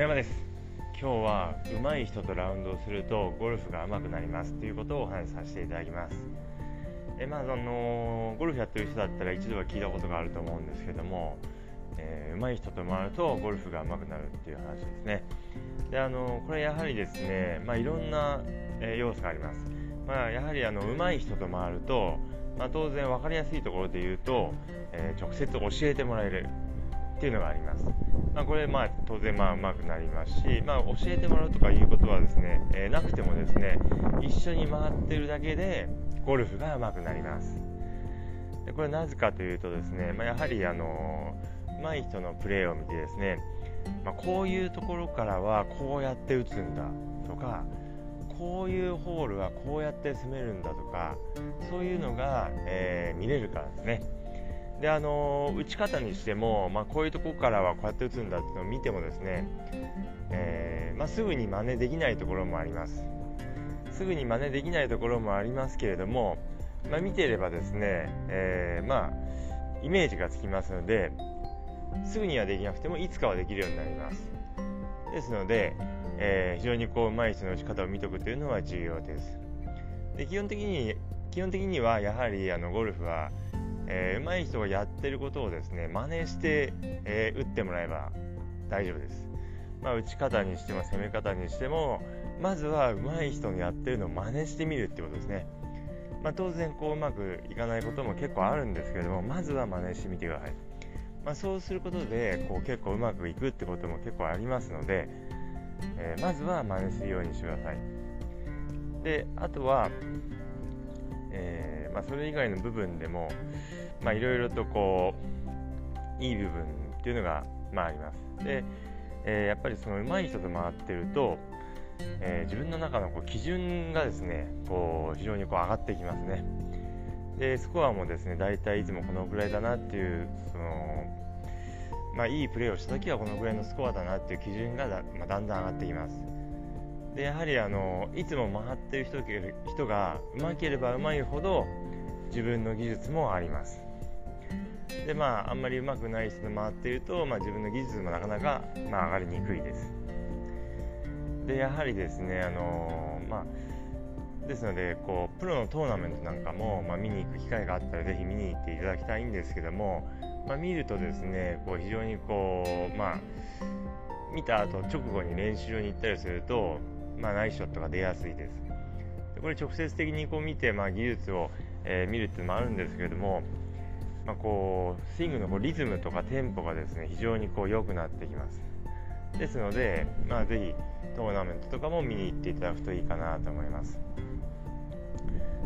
野山です。今日は上手い人とラウンドをするとゴルフが上手くなりますということをお話しさせていただきます。えまああのゴルフやってる人だったら一度は聞いたことがあると思うんですけども、えー、上手い人と回るとゴルフが上手くなるっていう話ですね。であのこれやはりですね、まあ、いろんな、えー、要素があります、まあ、やはりあの上手い人と回ると、まあ、当然分かりやすいところで言うと、えー、直接教えてもらえるっていうのがあります。これ、まあ、当然、まあ、うまくなりますし、まあ、教えてもらうとかいうことはですね、えー、なくてもですね、一緒に回ってるだけで、ゴルフが上手くなります。でこれなぜかというとですね、まあ、やはり、あの上手い人のプレーを見てですね、まあ、こういうところからはこうやって打つんだとか、こういうホールはこうやって攻めるんだとか、そういうのが、えー、見れるからですね。であの打ち方にしても、まあ、こういうとこからはこうやって打つんだっていうのを見てもですね、えー、まあ、すぐに真似できないところもあります。すぐに真似できないところもありますけれども、まあ、見ていればですね、えー、ま、イメージがつきますのですぐにはできなくてもいつかはできるようになります。ですので、えー、非常にこう上手い人の打ち方を見ておくというのは重要です。で基本的に基本的にはやはりあのゴルフはえー、上手い人がやってることをですね真似して、えー、打ってもらえば大丈夫です、まあ、打ち方にしても攻め方にしてもまずは上手い人のやってるのを真似してみるってことですね、まあ、当然こううまくいかないことも結構あるんですけどもまずは真似してみてください、まあ、そうすることでこう結構うまくいくってことも結構ありますので、えー、まずは真似するようにしてください。であとは、えーまあ、それ以外の部分でも、いろいろとこういい部分っていうのが、まあ、あります。で、えー、やっぱりその上手い人と回ってると、えー、自分の中のこう基準がですねこう非常にこう上がってきますね。でスコアもですね大体いつもこのぐらいだなっていうその、まあ、いいプレーをした時はこのぐらいのスコアだなっていう基準がだ,、まあ、だんだん上がってきます。でやはりあのいつも回ってる人人がうまければうまいほど自分の技術もあります。でまああんまりうまくない人と回っていると、まあ、自分の技術もなかなか、まあ、上がりにくいですでやはりですねあのまあですのでこうプロのトーナメントなんかも、まあ、見に行く機会があったらぜひ見に行っていただきたいんですけども、まあ、見るとですねこう非常にこうまあ見た後直後に練習場に行ったりすると、まあ、ナイスショットが出やすいです。でこれ直接的にこう見て、まあ、技術を、えー、見るっていうのもあるんですけれどもまあ、こうスイングのこうリズムとかテンポがですね非常にこう良くなってきます。ですので、まあ、ぜひトーナメントとかも見に行っていただくといいかなと思います。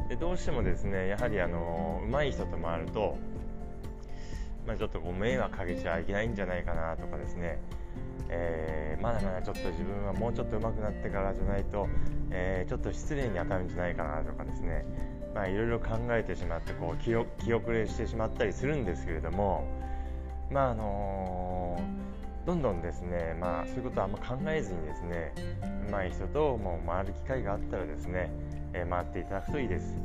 でどうしてもですねやはりあの上手い人と回ると、まあ、ちょっとこう迷惑かけちゃいけないんじゃないかなとかですねえー、まだまだちょっと自分はもうちょっと上手くなってからじゃないと、えー、ちょっと失礼に当たるんじゃないかなとかですねいろいろ考えてしまってこう気気遅れしてしまったりするんですけれどもまああのー、どんどんですねまあそういうことはあんま考えずにですね上手い人ともう回る機会があったらですね、え、回っていただくといいです。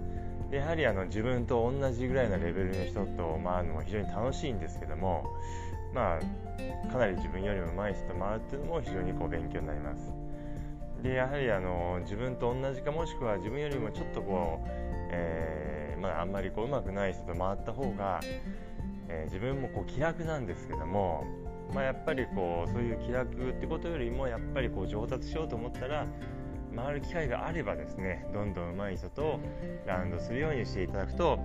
でやはりあの自分と同じぐらいのレベルの人と回るのも非常に楽しいんですけどもまあかなり自分よりも上手い人と回るっていうのも非常にこう勉強になります。でやはりあの自分と同じかもしくは自分よりもちょっとこう、えー、まあ、あんまりこう上手くない人と回った方が、えー、自分もこう気楽なんですけども、まあ、やっぱりこうそういう気楽ってことよりもやっぱりこう上達しようと思ったら回る機会があればですねどんどん上手い人とラウンドするようにしていただくと、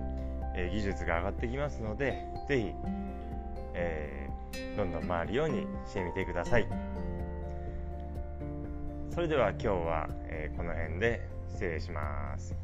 えー、技術が上がってきますので是非、えー、どんどん回るようにしてみてください。それでは今日は、えー、この辺で失礼します。